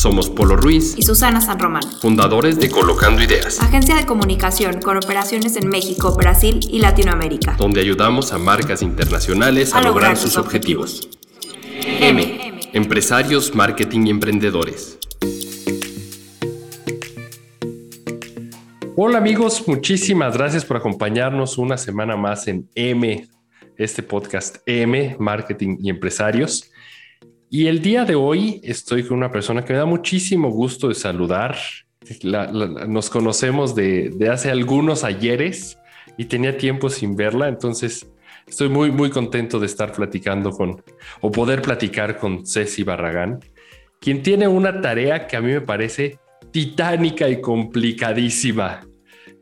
Somos Polo Ruiz y Susana San Román, fundadores de Colocando Ideas, agencia de comunicación con operaciones en México, Brasil y Latinoamérica, donde ayudamos a marcas internacionales a, lograr, sus objetivos. M. Empresarios, marketing y emprendedores. Hola amigos, muchísimas gracias por acompañarnos una semana más en M, este podcast M, Marketing y Empresarios. Y el día de hoy estoy con una persona que me da muchísimo gusto de saludar. nos conocemos de, hace algunos ayeres y tenía tiempo sin verla, entonces estoy muy, muy contento de estar platicando con, o poder platicar con Ceci Barragán, quien tiene una tarea que a mí me parece titánica y complicadísima,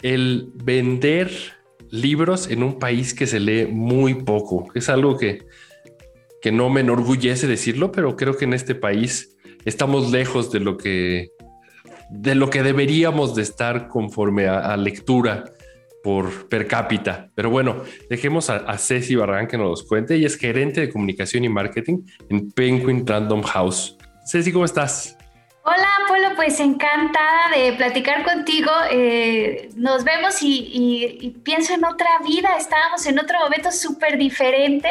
el vender libros en un país que se lee muy poco. Es algo que que no me enorgullece decirlo, pero creo que en este país estamos lejos de lo que, de lo que deberíamos de estar conforme a, lectura por per cápita. Pero bueno, dejemos a, Ceci Barragán que nos cuente. Ella es gerente de comunicación y marketing en Penguin Random House. Ceci, ¿cómo estás? Hola, Polo, pues encantada de platicar contigo. Eh, nos vemos y, pienso en otra vida. Estábamos en otro momento súper diferente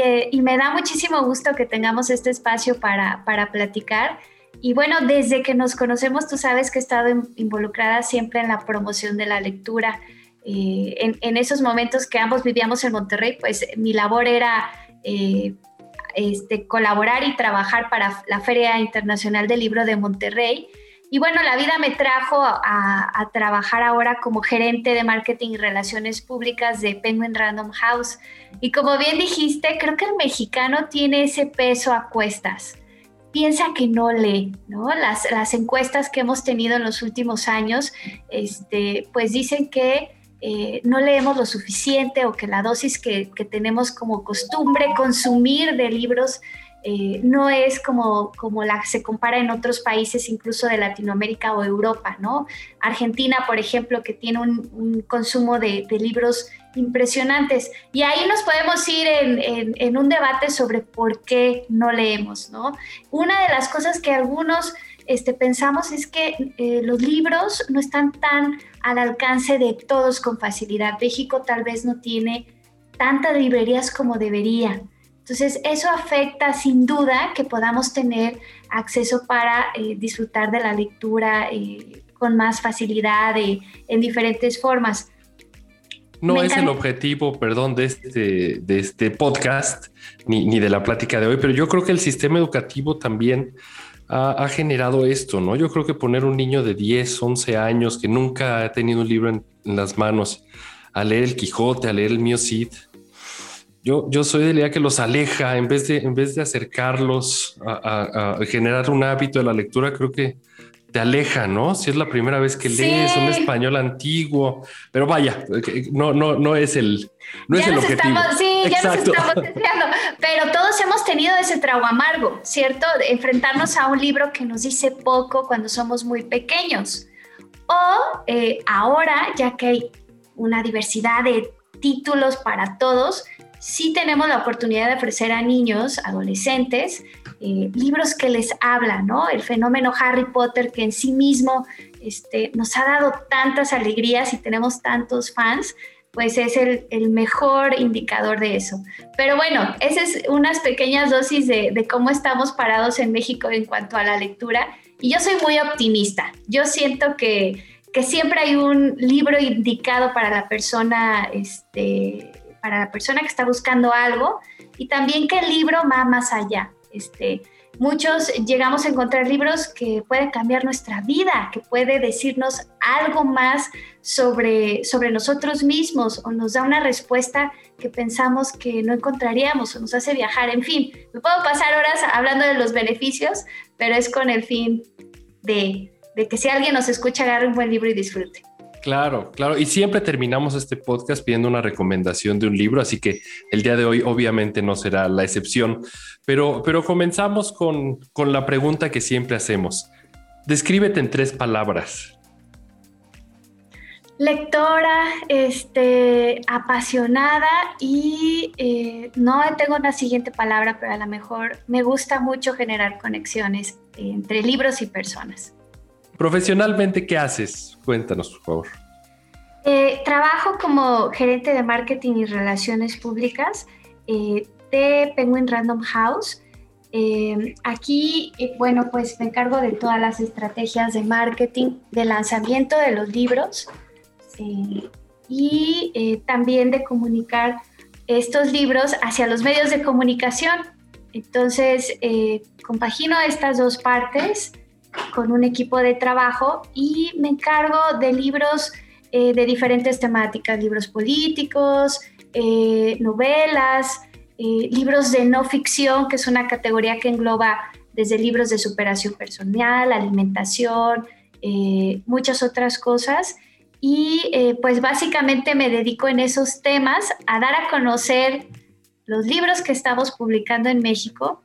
eh, y, me da muchísimo gusto que tengamos este espacio para, para platicar. Y bueno, desde que nos conocemos, tú sabes que he estado involucrada siempre en la promoción de la lectura. Eh, en, esos momentos que ambos vivíamos en Monterrey, pues mi labor era este, colaborar y trabajar para la Feria Internacional del Libro de Monterrey. Y bueno, la vida me trajo a, trabajar ahora como gerente de marketing y relaciones públicas de Penguin Random House. Y como bien dijiste, creo que el mexicano tiene ese peso a cuestas. Piensa que no lee, ¿no? Las, las encuestas que hemos tenido en los últimos años, este, pues dicen que eh, no leemos lo suficiente o que la dosis que, tenemos como costumbre consumir de libros eh, no es como, como la se compara en otros países, incluso de Latinoamérica o Europa, ¿no? Argentina, por ejemplo, que tiene un, consumo de, libros impresionantes. Y ahí nos podemos ir en, un debate sobre por qué no leemos, ¿no? Una de las cosas que algunos este, pensamos es que eh, los libros no están tan al alcance de todos con facilidad. México tal vez no tiene tantas librerías como debería. Entonces, eso afecta sin duda que podamos tener acceso para eh, disfrutar de la lectura eh, con más facilidad y en diferentes formas. No es el objetivo, perdón, de este, de este podcast ni, ni de la plática de hoy, pero yo creo que el sistema educativo también ha, generado esto, ¿no? Yo creo que poner un niño de 10, 11 años que nunca ha tenido un libro en, las manos a leer el Quijote, a leer el mío Cid, yo, yo soy de la idea que los aleja en vez de, en vez de acercarlos a, generar un hábito de la lectura, creo que te aleja, ¿no? Si es la primera vez que lees un español antiguo, pero vaya, no, no, no es el, no es el objetivo. sí, ya nos estamos desviando, pero todos hemos tenido ese trago amargo, ¿cierto? enfrentarnos a un libro que nos dice poco cuando somos muy pequeños. O eh, ahora, ya que hay una diversidad de títulos para todos, sí tenemos la oportunidad de ofrecer a niños, adolescentes, eh, libros que les hablan, ¿no? El fenómeno Harry Potter que en sí mismo este, nos ha dado tantas alegrías y tenemos tantos fans, pues es el, mejor indicador de eso. Pero bueno, esas es unas pequeñas dosis de, cómo estamos parados en México en cuanto a la lectura. Y yo soy muy optimista. Yo siento que, que siempre hay un libro indicado para la persona, este, para la persona que está buscando algo y también que el libro va más allá. Este, muchos llegamos a encontrar libros que pueden cambiar nuestra vida, que puede decirnos algo más sobre, sobre nosotros mismos o nos da una respuesta que pensamos que no encontraríamos o nos hace viajar. En fin, me puedo pasar horas hablando de los beneficios, pero es con el fin de, de que si alguien nos escucha, agarre un buen libro y disfrute. Claro, claro. Y siempre terminamos este podcast pidiendo una recomendación de un libro, así que el día de hoy obviamente no será la excepción. Pero, pero comenzamos con, con la pregunta que siempre hacemos. Descríbete en tres palabras. Lectora, este, apasionada y eh, no tengo una siguiente palabra, pero a lo mejor me gusta mucho generar conexiones entre libros y personas. Profesionalmente, ¿qué haces? Cuéntanos, por favor. Eh, trabajo como gerente de marketing y relaciones públicas eh, de Penguin Random House. Eh, aquí, bueno, pues me encargo de todas las estrategias de marketing, de lanzamiento de los libros y también de comunicar estos libros hacia los medios de comunicación. Entonces, compagino estas dos partes con un equipo de trabajo y me encargo de libros eh, de diferentes temáticas, libros políticos, eh, novelas, eh, libros de no ficción, que es una categoría que engloba desde libros de superación personal, alimentación, muchas otras cosas. Y pues básicamente me dedico en esos temas a dar a conocer los libros que estamos publicando en México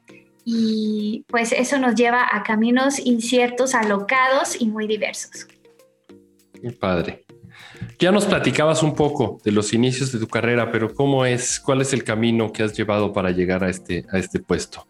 y pues eso nos lleva a caminos inciertos, alocados y muy diversos. Qué padre. Ya nos platicabas un poco de los inicios de tu carrera, pero ¿cómo es, cuál es el camino que has llevado para llegar a este, a este puesto?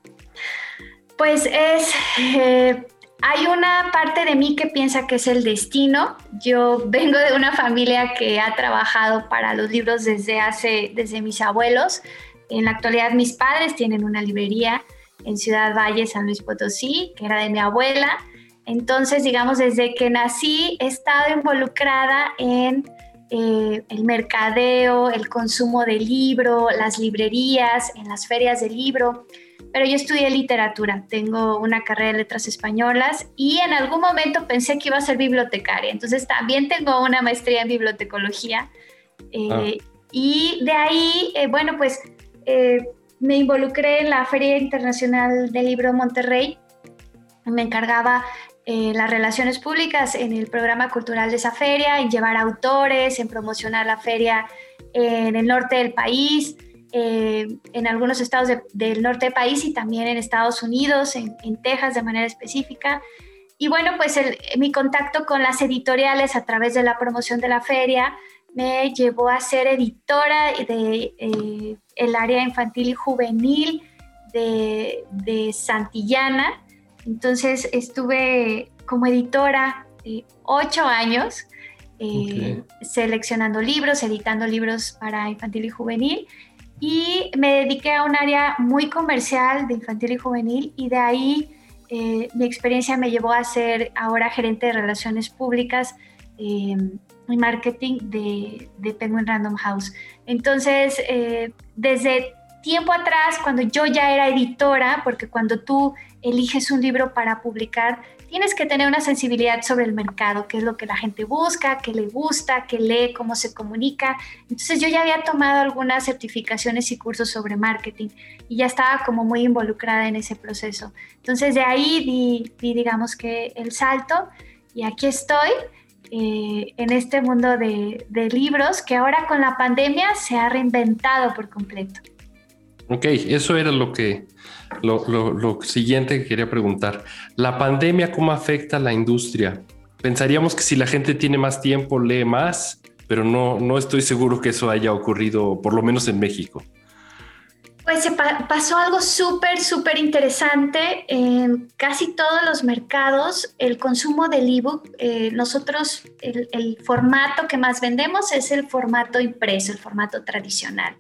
Pues es, eh, hay una parte de mí que piensa que es el destino. Yo vengo de una familia que ha trabajado para los libros desde hace, desde mis abuelos. En la actualidad mis padres tienen una librería en Ciudad Valle, San Luis Potosí, que era de mi abuela. Entonces, digamos, desde que nací he estado involucrada en eh, el mercadeo, el consumo de libro, las librerías, en las ferias de libro. Pero yo estudié literatura, tengo una carrera de letras españolas y en algún momento pensé que iba a ser bibliotecaria. Entonces también tengo una maestría en bibliotecología. Eh, ah. Y de ahí, eh, bueno, pues me involucré en la Feria Internacional del Libro Monterrey. Me encargaba eh, las relaciones públicas en el programa cultural de esa feria, en llevar autores, en promocionar la feria en el norte del país, eh, en algunos estados del norte del país y también en Estados Unidos, en, Texas de manera específica. Y bueno, pues mi contacto con las editoriales a través de la promoción de la feria me llevó a ser editora de eh, el área infantil y juvenil de, Santillana. Entonces estuve como editora ocho años, eh, seleccionando libros, editando libros para infantil y juvenil. Y me dediqué a un área muy comercial de infantil y juvenil y de ahí eh, mi experiencia me llevó a ser ahora gerente de relaciones públicas eh, y marketing de, de Penguin Random House. Entonces, eh, desde tiempo atrás, cuando yo ya era editora, porque cuando tú eliges un libro para publicar, tienes que tener una sensibilidad sobre el mercado, qué es lo que la gente busca, qué le gusta, qué lee, cómo se comunica. Entonces yo ya había tomado algunas certificaciones y cursos sobre marketing y ya estaba como muy involucrada en ese proceso. Entonces de ahí di, di digamos que el salto y aquí estoy eh, en este mundo de, libros que ahora con la pandemia se ha reinventado por completo. Ok, eso era lo que lo, siguiente que quería preguntar. ¿La pandemia cómo afecta a la industria? Pensaríamos que si la gente tiene más tiempo, lee más, pero no, no estoy seguro que eso haya ocurrido, por lo menos en México. Pues se pasó algo súper, súper interesante. En casi todos los mercados, el consumo del ebook, eh, nosotros, el, formato que más vendemos es el formato impreso, el formato tradicional.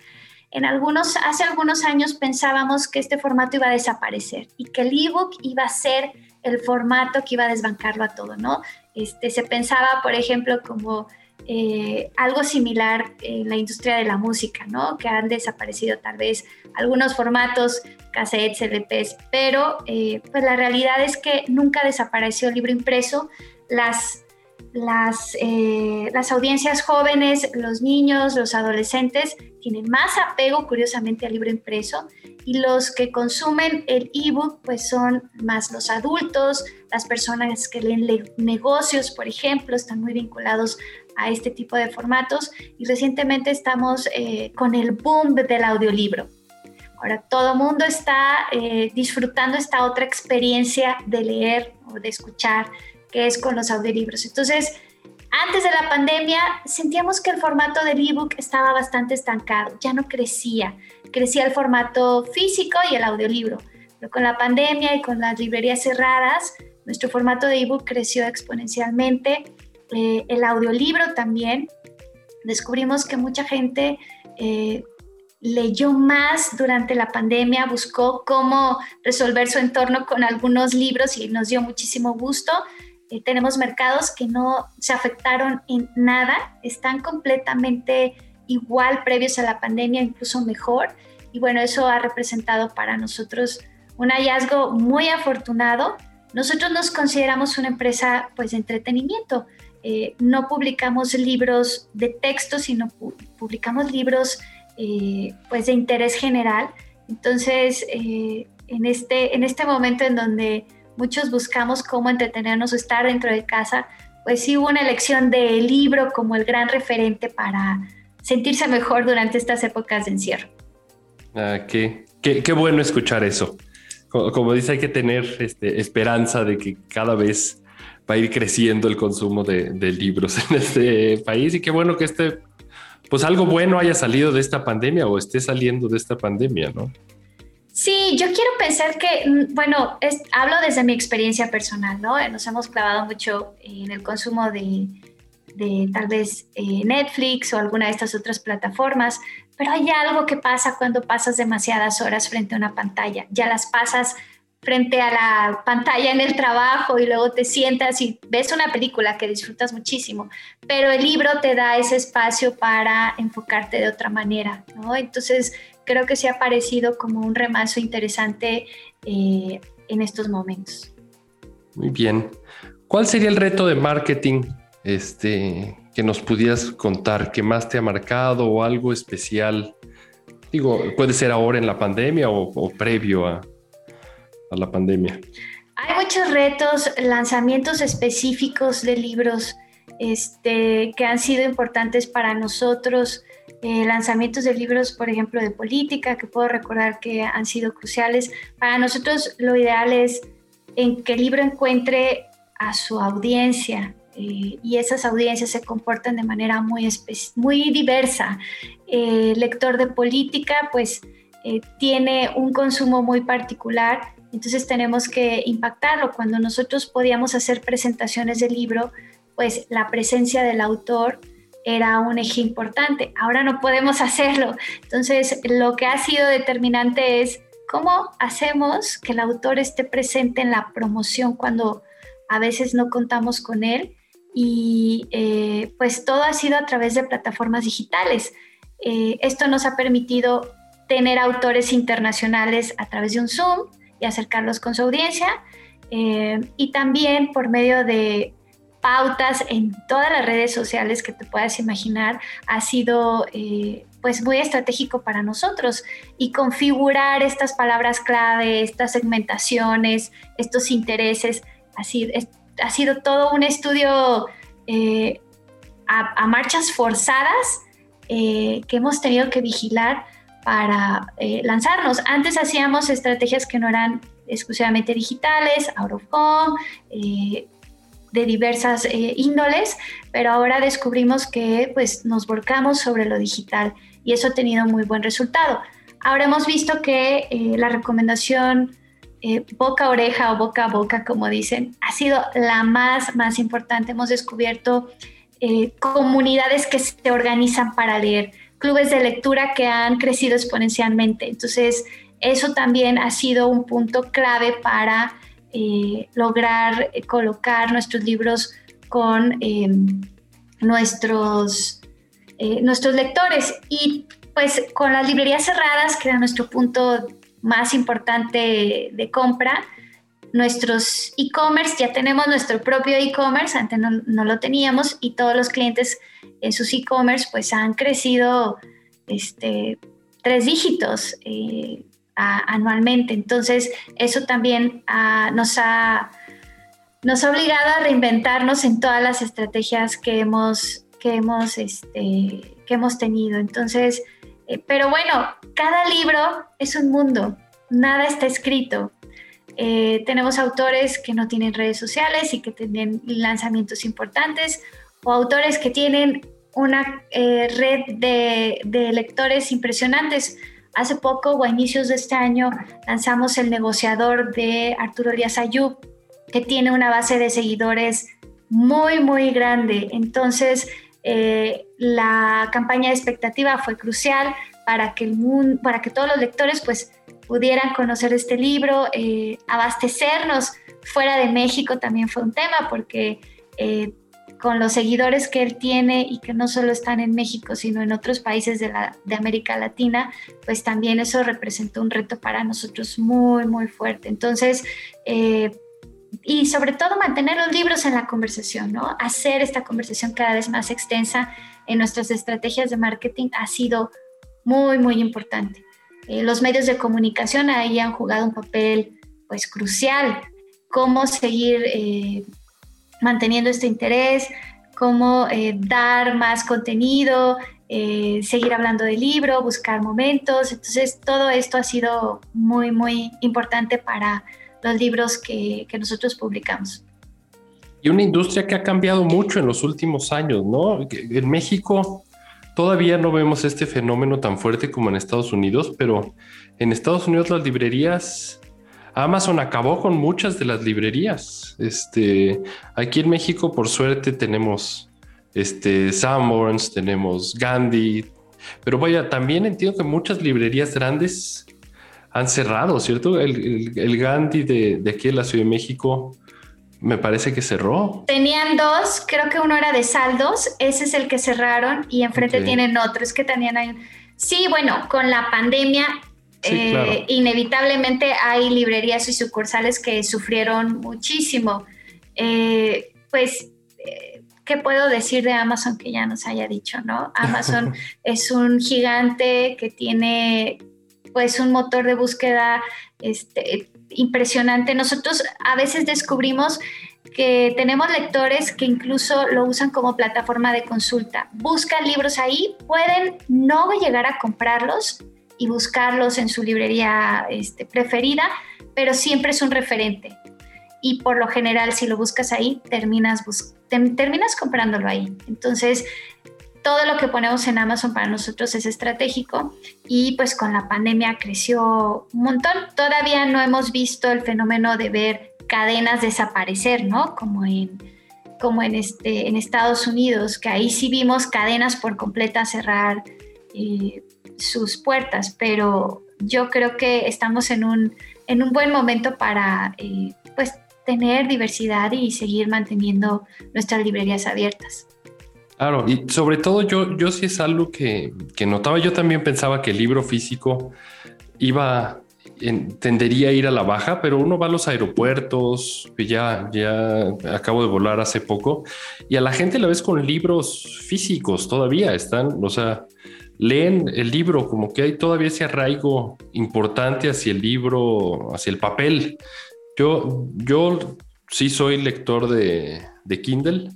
En algunos, hace algunos años pensábamos que este formato iba a desaparecer y que el ebook iba a ser el formato que iba a desbancarlo a todo, ¿no? Este, se pensaba, por ejemplo, como eh, algo similar en la industria de la música, ¿no? Que han desaparecido tal vez algunos formatos, cassettes, LPs, pero eh, pues la realidad es que nunca desapareció el libro impreso. Las, las, eh, las audiencias jóvenes, los niños, los adolescentes tienen más apego, curiosamente, al libro impreso y los que consumen el ebook pues son más los adultos, las personas que leen negocios, por ejemplo, están muy vinculados a este tipo de formatos y recientemente estamos eh, con el boom del audiolibro. Ahora todo el mundo está eh, disfrutando esta otra experiencia de leer o de escuchar, que es con los audiolibros. Entonces, antes de la pandemia sentíamos que el formato del ebook estaba bastante estancado, ya no crecía, crecía el formato físico y el audiolibro. Pero con la pandemia y con las librerías cerradas, nuestro formato de ebook creció exponencialmente, eh, el audiolibro también. Descubrimos que mucha gente eh, leyó más durante la pandemia, buscó cómo resolver su entorno con algunos libros y nos dio muchísimo gusto. Eh, tenemos mercados que no se afectaron en nada, están completamente igual previos a la pandemia, incluso mejor. Y bueno, eso ha representado para nosotros un hallazgo muy afortunado. Nosotros nos consideramos una empresa pues de entretenimiento. Eh, no publicamos libros de texto, sino publicamos libros eh, pues de interés general. Entonces, eh, en, este, en este momento en donde muchos buscamos cómo entretenernos o estar dentro de casa, pues sí hubo una elección de libro como el gran referente para sentirse mejor durante estas épocas de encierro. Ah, qué, qué, bueno escuchar eso. Como, dice, hay que tener este, esperanza de que cada vez va a ir creciendo el consumo de, de libros en este país y qué bueno que este pues algo bueno haya salido de esta pandemia o esté saliendo de esta pandemia, ¿no? Sí, yo quiero pensar que, mm, bueno, hablo desde mi experiencia personal, ¿no? Nos hemos clavado mucho en el consumo de, tal vez eh, Netflix o alguna de estas otras plataformas, pero hay algo que pasa cuando pasas demasiadas horas frente a una pantalla. Ya las pasas frente a la pantalla en el trabajo y luego te sientas y ves una película que disfrutas muchísimo, pero el libro te da ese espacio para enfocarte de otra manera, ¿no? Entonces creo que se ha parecido como un remazo interesante eh, en estos momentos. Muy bien. ¿Cuál sería el reto de marketing este, que nos pudieras contar que más te ha marcado o algo especial? Digo, puede ser ahora en la pandemia o previo a, a la pandemia? Hay muchos retos, lanzamientos específicos de libros este, que han sido importantes para nosotros. Eh, lanzamientos de libros, por ejemplo, de política, que puedo recordar que han sido cruciales. Para nosotros lo ideal es en que el libro encuentre a su audiencia eh, y esas audiencias se comportan de manera muy, muy diversa. el lector de política, pues, eh, tiene un consumo muy particular entonces tenemos que impactarlo. Cuando nosotros podíamos hacer presentaciones del libro, pues la presencia del autor era un eje importante. Ahora no podemos hacerlo. Entonces lo que ha sido determinante es cómo hacemos que el autor esté presente en la promoción cuando a veces no contamos con él. Y eh, pues todo ha sido a través de plataformas digitales. Eh, esto nos ha permitido tener autores internacionales a través de un Zoom, y acercarlos con su audiencia. Eh, y también por medio de pautas en todas las redes sociales que te puedas imaginar, ha sido eh, pues muy estratégico para nosotros y configurar estas palabras clave, estas segmentaciones, estos intereses, ha sido, ha sido todo un estudio eh, a, marchas forzadas que hemos tenido que vigilar para eh, lanzarnos. Antes hacíamos estrategias que no eran exclusivamente digitales, out of home, eh, de diversas eh, índoles, pero ahora descubrimos que pues, nos volcamos sobre lo digital y eso ha tenido muy buen resultado. Ahora hemos visto que la recomendación boca a oreja o boca a boca, como dicen, ha sido la más, más importante. Hemos descubierto comunidades que se organizan para leer clubes de lectura que han crecido exponencialmente. Entonces, eso también ha sido un punto clave para eh, lograr eh, colocar nuestros libros con em, nuestros, eh, nuestros lectores. Y pues con las librerías cerradas, que era nuestro punto más importante de compra, nuestros e-commerce, ya tenemos nuestro propio e-commerce, antes no, no, lo teníamos y todos los clientes en sus e-commerce pues han crecido este, tres dígitos eh, anualmente. Entonces eso también ah, nos, ha, nos ha obligado a reinventarnos en todas las estrategias que hemos que hemos, este, que hemos tenido. Entonces, eh, pero bueno, cada libro es un mundo, nada está escrito. Eh, tenemos autores que no tienen redes sociales y que tienen lanzamientos importantes, o autores que tienen una eh, red de, de, lectores impresionantes. Hace poco o a inicios de este año lanzamos El negociador de Arturo Elías Ayub, que tiene una base de seguidores muy, muy grande. Entonces, eh, la campaña de expectativa fue crucial para que, el mundo, para que todos los lectores pues, pudieran conocer este libro, eh, abastecernos fuera de México también fue un tema, porque eh, con los seguidores que él tiene y que no solo están en México, sino en otros países de, la, de América Latina, pues también eso representó un reto para nosotros muy, muy fuerte. Entonces, y sobre todo mantener los libros en la conversación, ¿no? Hacer esta conversación cada vez más extensa en nuestras estrategias de marketing ha sido muy, muy importante. Eh, los medios de comunicación ahí han jugado un papel pues crucial. Cómo seguir eh, manteniendo este interés, cómo eh, dar más contenido, seguir hablando del libro, buscar momentos. Entonces, todo esto ha sido muy, muy importante para los libros que, nosotros publicamos. Y una industria que ha cambiado mucho en los últimos años, ¿no? En México todavía no vemos este fenómeno tan fuerte como en Estados Unidos, pero en Estados Unidos las librerías, Amazon acabó con muchas de las librerías. Este, aquí en México, por suerte, tenemos este, Sanborns, tenemos Gandhi, pero vaya, también entiendo que muchas librerías grandes han cerrado, ¿cierto? El, Gandhi de, aquí en la Ciudad de México me parece que cerró. Tenían dos, creo que uno era de saldos, ese es el que cerraron y enfrente tienen otro, es que tenían ahí... Sí, bueno, con la pandemia eh, inevitablemente hay librerías y sucursales que sufrieron muchísimo. Eh, pues, eh, ¿qué puedo decir de Amazon que ya nos haya dicho, no? Amazon es un gigante que tiene pues un motor de búsqueda este, impresionante. Nosotros a veces descubrimos que tenemos lectores que incluso lo usan como plataforma de consulta. Buscan libros ahí, pueden no llegar a comprarlos y buscarlos en su librería este, preferida, pero siempre es un referente. Y por lo general, si lo buscas ahí, terminas, terminas comprándolo ahí. Entonces, todo lo que ponemos en Amazon para nosotros es estratégico y pues con la pandemia creció un montón. Todavía no hemos visto el fenómeno de ver cadenas desaparecer, ¿no? Como en, como en, este, en Estados Unidos, que ahí sí vimos cadenas por completa cerrar eh, sus puertas, pero yo creo que estamos en un, en un buen momento para eh, pues tener diversidad y seguir manteniendo nuestras librerías abiertas. Claro, y sobre todo yo, yo sí es algo que, notaba, yo también pensaba que el libro físico iba, tendería a ir a la baja, pero uno va a los aeropuertos, que ya, ya acabo de volar hace poco, y a la gente la ves con libros físicos todavía, están, o sea, leen el libro, como que hay todavía ese arraigo importante hacia el libro, hacia el papel. Yo, yo sí soy lector de, de Kindle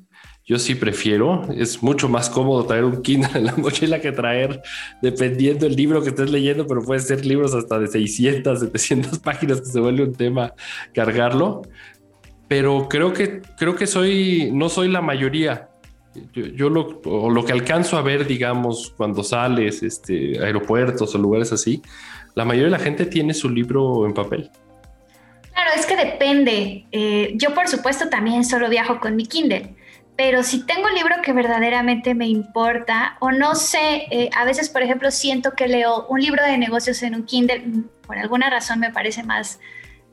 yo sí prefiero, es mucho más cómodo traer un Kindle en la mochila que traer, dependiendo del libro que estés leyendo, pero puede ser libros hasta de 600, 700 páginas que se vuelve un tema cargarlo. Pero creo que, creo que soy, no soy la mayoría. Yo, lo, lo que alcanzo a ver, digamos, cuando sales, este, aeropuertos o lugares así, la mayoría de la gente tiene su libro en papel. Claro, es que depende. Eh, yo, por supuesto, también solo viajo con mi Kindle pero si tengo un libro que verdaderamente me importa o no sé, eh, a veces por ejemplo siento que leo un libro de negocios en un Kindle, mm, por alguna razón me parece más,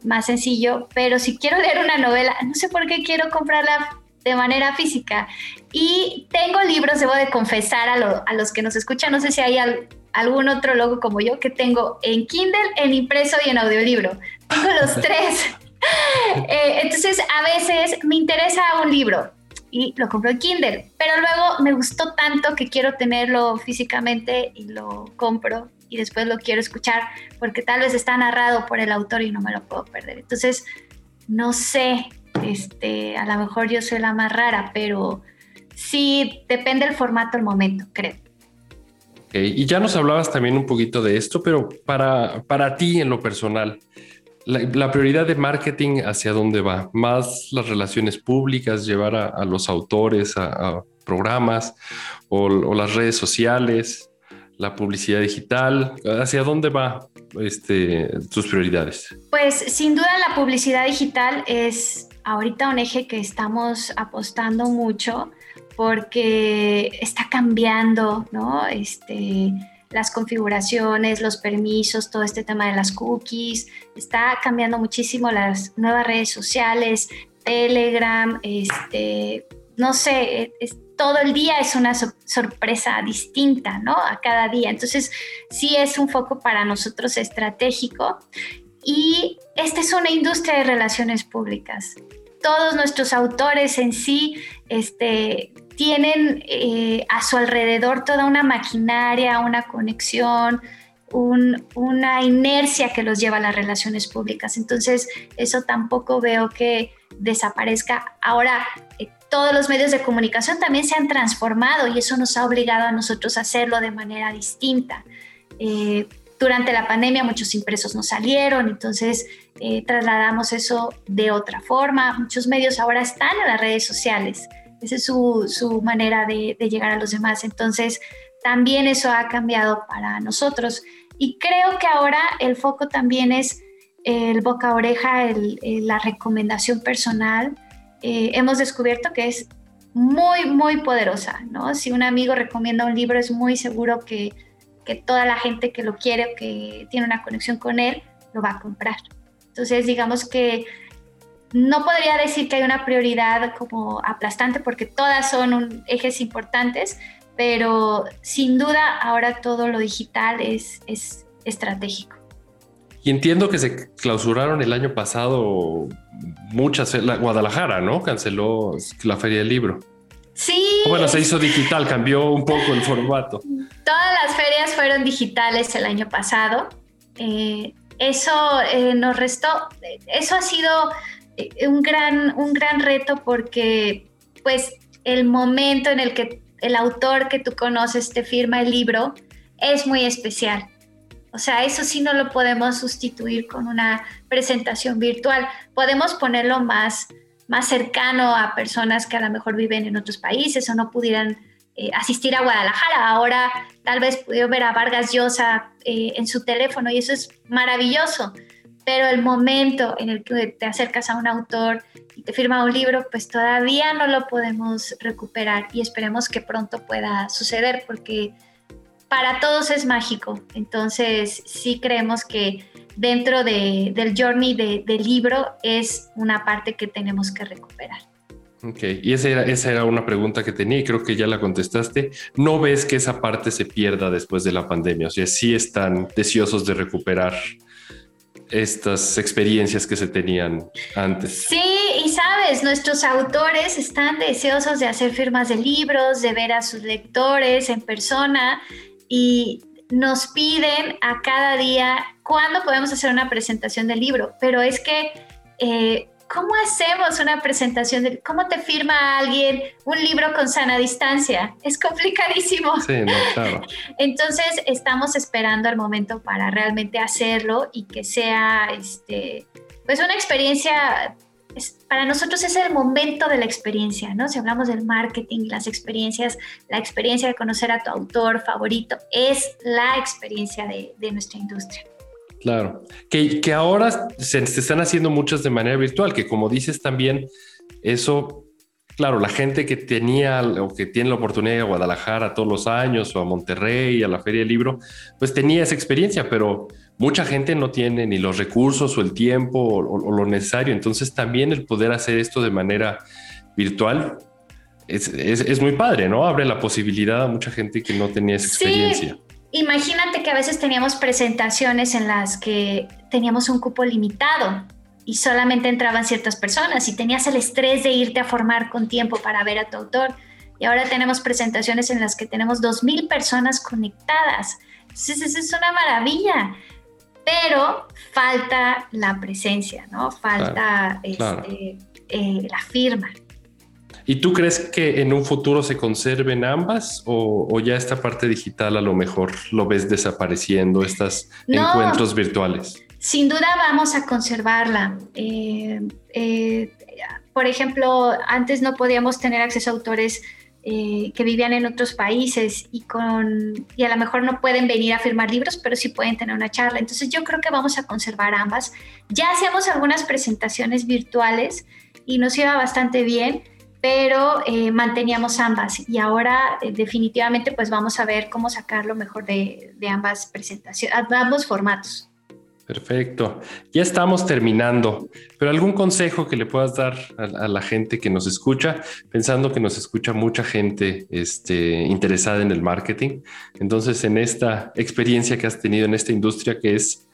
más sencillo, pero si quiero leer una novela, no sé por qué quiero comprarla de manera física. Y tengo libros, debo de confesar a, a los que nos escuchan, no sé si hay algún otro logo como yo que tengo en Kindle, en impreso y en audiolibro. Tengo los tres. Eh, entonces, a veces me interesa un libro, y lo compro en Kindle. Pero luego me gustó tanto que quiero tenerlo físicamente y lo compro y después lo quiero escuchar porque tal vez está narrado por el autor y no me lo puedo perder. Entonces, no sé, este, a lo mejor yo soy la más rara, pero sí depende del formato al momento, creo. Y ya nos hablabas también un poquito de esto, pero para, para ti en lo personal, la, prioridad de marketing hacia dónde va? ¿Más las relaciones públicas, llevar a, los autores a, programas o, las redes sociales, la publicidad digital? ¿Hacia dónde va este, tus prioridades? Pues sin duda la publicidad digital es ahorita un eje que estamos apostando mucho porque está cambiando, ¿no? Este, las configuraciones, los permisos, todo este tema de las cookies, está cambiando muchísimo las nuevas redes sociales, Telegram, este, no sé, es, todo el día es una sorpresa distinta, ¿no? A cada día. Entonces, sí es un foco para nosotros estratégico. Y esta es una industria de relaciones públicas. Todos nuestros autores en sí este, tienen eh, a su alrededor toda una maquinaria, una conexión, una inercia que los lleva a las relaciones públicas. Entonces, eso tampoco veo que desaparezca. Ahora, eh, todos los medios de comunicación también se han transformado y eso nos ha obligado a nosotros a hacerlo de manera distinta. Eh, durante la pandemia muchos impresos no salieron, entonces trasladamos eso de otra forma. Muchos medios ahora están en las redes sociales esa es su, manera de, llegar a los demás. Entonces, también eso ha cambiado para nosotros. Y creo que ahora el foco también es el boca a oreja, la recomendación personal. Eh, hemos descubierto que es muy, muy poderosa, ¿no? Si un amigo recomienda un libro, es muy seguro que, que toda la gente que lo quiere que tiene una conexión con él, lo va a comprar. Entonces, digamos que no podría decir que hay una prioridad como aplastante porque todas son ejes importantes, pero sin duda ahora todo lo digital es, es estratégico. Y entiendo que se clausuraron el año pasado muchas, la Guadalajara, ¿no? Canceló la feria del libro. Sí. Bueno, se hizo digital, cambió un poco el formato. Todas las ferias fueron digitales el año pasado. Eh, eso eh, nos restó, eso ha sido eh, un gran, un gran reto porque pues el momento en el que el autor que tú conoces te firma el libro es muy especial. O sea, eso sí no lo podemos sustituir con una presentación virtual. Podemos ponerlo más, más cercano a personas que a lo mejor viven en otros países o no pudieran eh, asistir a Guadalajara. Ahora tal vez pudieron ver a Vargas Llosa eh, en su teléfono y eso es maravilloso pero el momento en el que te acercas a un autor y te firma un libro, pues todavía no lo podemos recuperar y esperemos que pronto pueda suceder porque para todos es mágico. Entonces sí creemos que dentro del journey del libro es una parte que tenemos que recuperar. Ok, y esa era, esa era una pregunta que tenía y creo que ya la contestaste. ¿No ves que esa parte se pierda después de la pandemia? O sea, sí están deseosos de recuperar estas experiencias que se tenían antes. Sí, y sabes, nuestros autores están deseosos de hacer firmas de libros, de ver a sus lectores en persona y nos piden a cada día cuándo podemos hacer una presentación del libro, pero es que eh, ¿cómo hacemos una presentación? De, ¿Cómo te firma alguien un libro con sana distancia? Es complicadísimo. Sí, no, claro. Entonces, estamos esperando el momento para realmente hacerlo y que sea, este, pues, una experiencia. para nosotros es el momento de la experiencia, ¿no? Si hablamos del marketing, las experiencias, la experiencia de conocer a tu autor favorito es la experiencia de, de nuestra industria. Claro, que, que ahora se, están haciendo muchas de manera virtual, que como dices también, eso, claro, la gente que tenía o que tiene la oportunidad de ir a Guadalajara todos los años o a Monterrey, a la Feria del Libro, pues tenía esa experiencia, pero mucha gente no tiene ni los recursos o el tiempo o, lo necesario. Entonces también el poder hacer esto de manera virtual es, es, muy padre, ¿no? Abre la posibilidad a mucha gente que no tenía esa experiencia. Imagínate que a veces teníamos presentaciones en las que teníamos un cupo limitado y solamente entraban ciertas personas y tenías el estrés de irte a formar con tiempo para ver a tu autor. Y ahora tenemos presentaciones en las que tenemos 2.000 personas conectadas. Entonces, es una maravilla. Pero falta la presencia, ¿no? Falta este, eh, la firma. ¿Y tú crees que en un futuro se conserven ambas o, ya esta parte digital a lo mejor lo ves desapareciendo, estos encuentros virtuales? Sin duda vamos a conservarla. Eh, eh, por ejemplo, antes no podíamos tener acceso a autores eh, que vivían en otros países y, con, y a lo mejor no pueden venir a firmar libros, pero sí pueden tener una charla. Entonces yo creo que vamos a conservar ambas. Ya hacíamos algunas presentaciones virtuales y nos iba bastante bien, pero eh, manteníamos ambas y ahora eh, definitivamente pues vamos a ver cómo sacar lo mejor de, ambas presentaciones, ambos formatos. Perfecto. Ya estamos terminando, pero algún consejo que le puedas dar a, la gente que nos escucha, pensando que nos escucha mucha gente este, interesada en el marketing. Entonces, en esta experiencia que has tenido en esta industria que es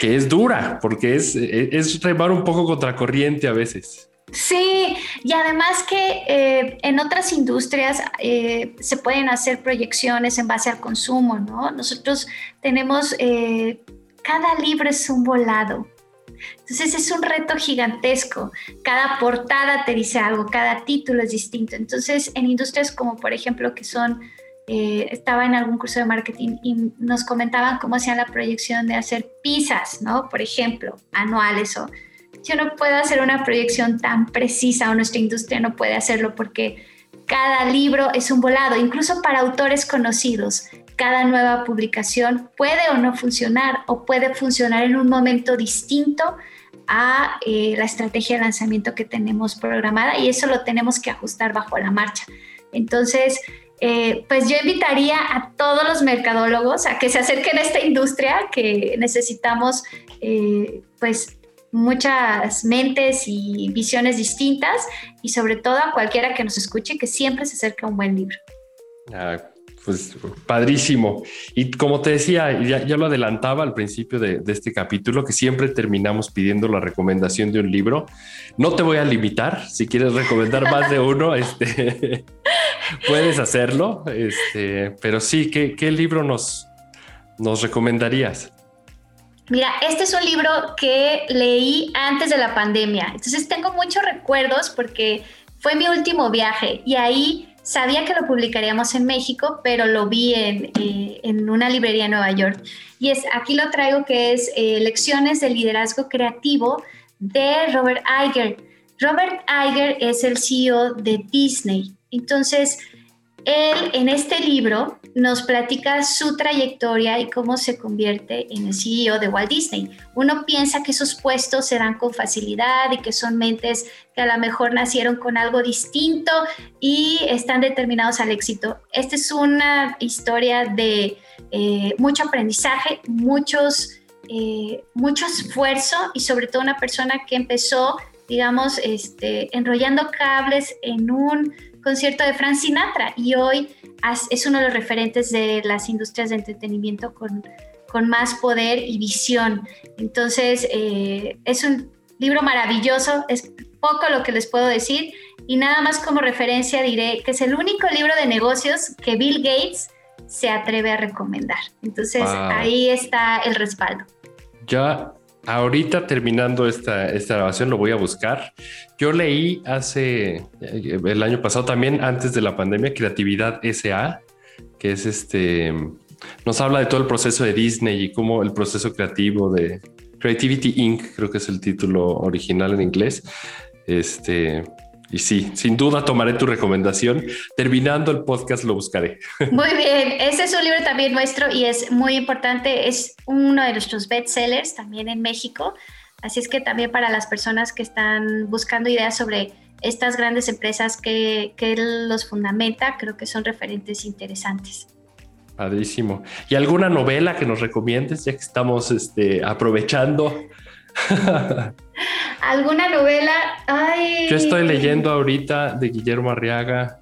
que es dura, porque es, es remar un poco contracorriente a veces. Sí, y además que eh, en otras industrias eh, se pueden hacer proyecciones en base al consumo, ¿no? Nosotros tenemos eh, cada libro es un volado. Entonces es un reto gigantesco. Cada portada te dice algo, cada título es distinto. Entonces en industrias como por ejemplo que son, estaba en algún curso de marketing y nos comentaban cómo hacían la proyección de hacer pizzas, ¿no? Por ejemplo, anuales o yo no puedo hacer una proyección tan precisa o nuestra industria no puede hacerlo porque cada libro es un volado, incluso para autores conocidos cada nueva publicación puede o no funcionar o puede funcionar en un momento distinto a eh, la estrategia de lanzamiento que tenemos programada y eso lo tenemos que ajustar bajo la marcha. Entonces, eh, pues yo invitaría a todos los mercadólogos a que se acerquen a esta industria que necesitamos eh, pues muchas mentes y visiones distintas y sobre todo a cualquiera que nos escuche que siempre se acerque a un buen libro. Ah, pues padrísimo. Y como te decía, ya, lo adelantaba al principio de, este capítulo, que siempre terminamos pidiendo la recomendación de un libro. No te voy a limitar, si quieres recomendar más de uno, este, puedes hacerlo. Este, pero sí, ¿qué, qué libro nos, nos recomendarías? Mira, este es un libro que leí antes de la pandemia, entonces tengo muchos recuerdos porque fue mi último viaje y ahí Sabía que lo publicaríamos en México, pero lo vi en, eh, una librería en Nueva York. Y es, aquí lo traigo que es eh, Lecciones de Liderazgo Creativo de Robert Iger. Robert Iger es el CEO de Disney. Entonces, él en este libro nos platica su trayectoria y cómo se convierte en el CEO de Walt Disney. Uno piensa que esos puestos se dan con facilidad y que son mentes que a lo mejor nacieron con algo distinto y están determinados al éxito. Esta es una historia de eh, mucho aprendizaje, muchos, eh, mucho esfuerzo y sobre todo una persona que empezó digamos, este, enrollando cables en un concierto de Frank Sinatra y hoy es uno de los referentes de las industrias de entretenimiento con, con más poder y visión. Entonces, eh, es un libro maravilloso, es poco lo que les puedo decir y nada más como referencia diré que es el único libro de negocios que Bill Gates se atreve a recomendar. Entonces, ahí está el respaldo. Ya ahorita terminando esta, esta grabación lo voy a buscar. Yo leí hace eh, el año pasado también, antes de la pandemia, Creatividad SA, que es este, nos habla de todo el proceso de Disney y cómo el proceso creativo de Creativity Inc., creo que es el título original en inglés. Este, y sí, sin duda tomaré tu recomendación. Terminando el podcast lo buscaré. Muy bien, ese es un libro también nuestro y es muy importante. Es uno de nuestros bestsellers también en México. Así es que también para las personas que están buscando ideas sobre estas grandes empresas que, que los fundamenta, creo que son referentes interesantes. Padrísimo. ¿Y alguna novela que nos recomiendes ya que estamos este, aprovechando? ¿Alguna novela? Yo estoy leyendo ahorita de Guillermo Arriaga,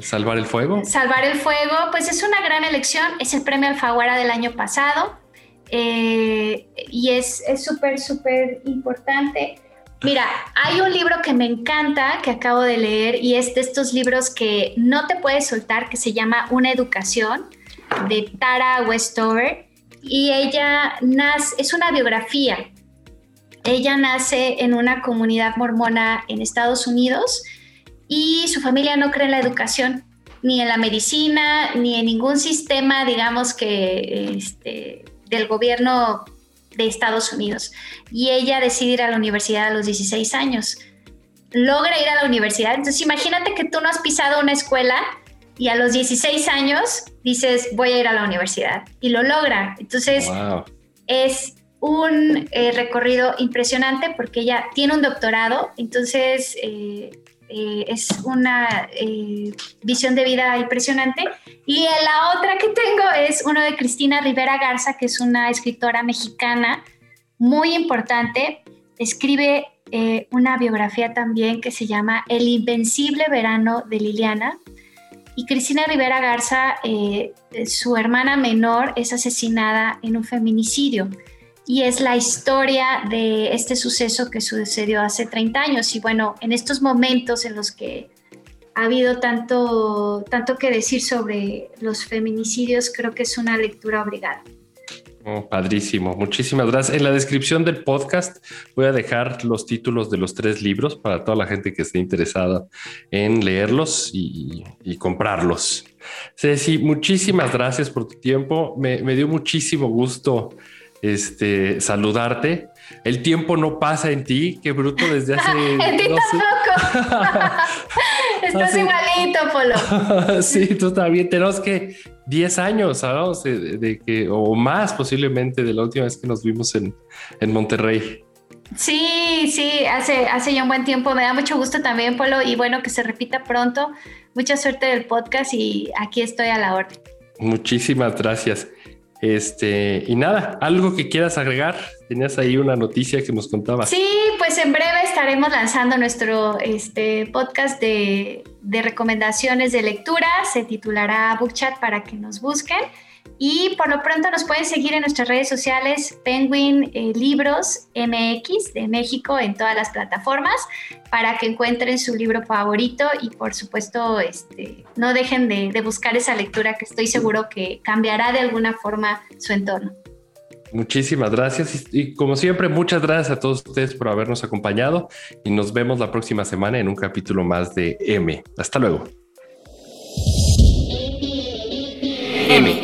Salvar el Fuego. Salvar el Fuego, pues es una gran elección, es el premio Alfaguara del año pasado eh, y es súper, súper importante. Mira, hay un libro que me encanta, que acabo de leer, y es de estos libros que no te puedes soltar, que se llama Una Educación, de Tara Westover, y ella nace, es una biografía ella nace en una comunidad mormona en Estados Unidos y su familia no cree en la educación, ni en la medicina, ni en ningún sistema, digamos que este, del gobierno de Estados Unidos. Y ella decide ir a la universidad a los 16 años. Logra ir a la universidad. Entonces imagínate que tú no has pisado una escuela y a los 16 años dices, voy a ir a la universidad. Y lo logra. Entonces es un eh, recorrido impresionante porque ella tiene un doctorado. Entonces... Eh, eh, es una visión de vida impresionante. Y la otra que tengo es uno de Cristina Rivera Garza, que es una escritora mexicana muy importante. Escribe una biografía también que se llama El Invencible Verano de Liliana. Y Cristina Rivera Garza, su hermana menor, es asesinada en un feminicidio. Y es la historia de este suceso que sucedió hace 30 años. Y bueno, en estos momentos en los que ha habido tanto, tanto que decir sobre los feminicidios, creo que es una lectura obligada. Oh, padrísimo, muchísimas gracias. En la descripción del podcast voy a dejar los títulos de los tres libros para toda la gente que esté interesada en leerlos y, comprarlos. Ceci, muchísimas gracias por tu tiempo. Me, dio muchísimo gusto este, saludarte. El tiempo no pasa en ti, qué bruto desde hace... en ti tampoco. Estás igualito, Polo. sí, tú también. Tenemos que 10 años, ¿sabes? De, que, o más posiblemente de la última vez que nos vimos en, en Monterrey. Sí, sí, hace, hace ya un buen tiempo. Me da mucho gusto también, Polo, y bueno, que se repita pronto. Mucha suerte del podcast y aquí estoy a la orden. Muchísimas gracias. Este, y nada, algo que quieras agregar. Tenías ahí una noticia que nos contabas. Sí, pues en breve estaremos lanzando nuestro este, podcast de, de recomendaciones de lectura. Se titulará Bookchat para que nos busquen. Y por lo pronto nos pueden seguir en nuestras redes sociales Penguin eh, Libros MX de México en todas las plataformas para que encuentren su libro favorito y por supuesto este, no dejen de, de buscar esa lectura que estoy seguro que cambiará de alguna forma su entorno. Muchísimas gracias y, como siempre muchas gracias a todos ustedes por habernos acompañado y nos vemos la próxima semana en un capítulo más de M. Hasta luego. M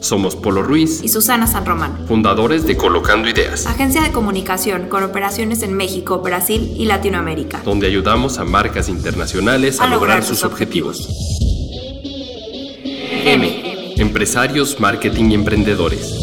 Somos Polo Ruiz y Susana San Román, fundadores de Colocando Ideas, agencia de comunicación con operaciones en México, Brasil y Latinoamérica, donde ayudamos a marcas internacionales a, lograr, sus objetivos. M. Empresarios, marketing y emprendedores.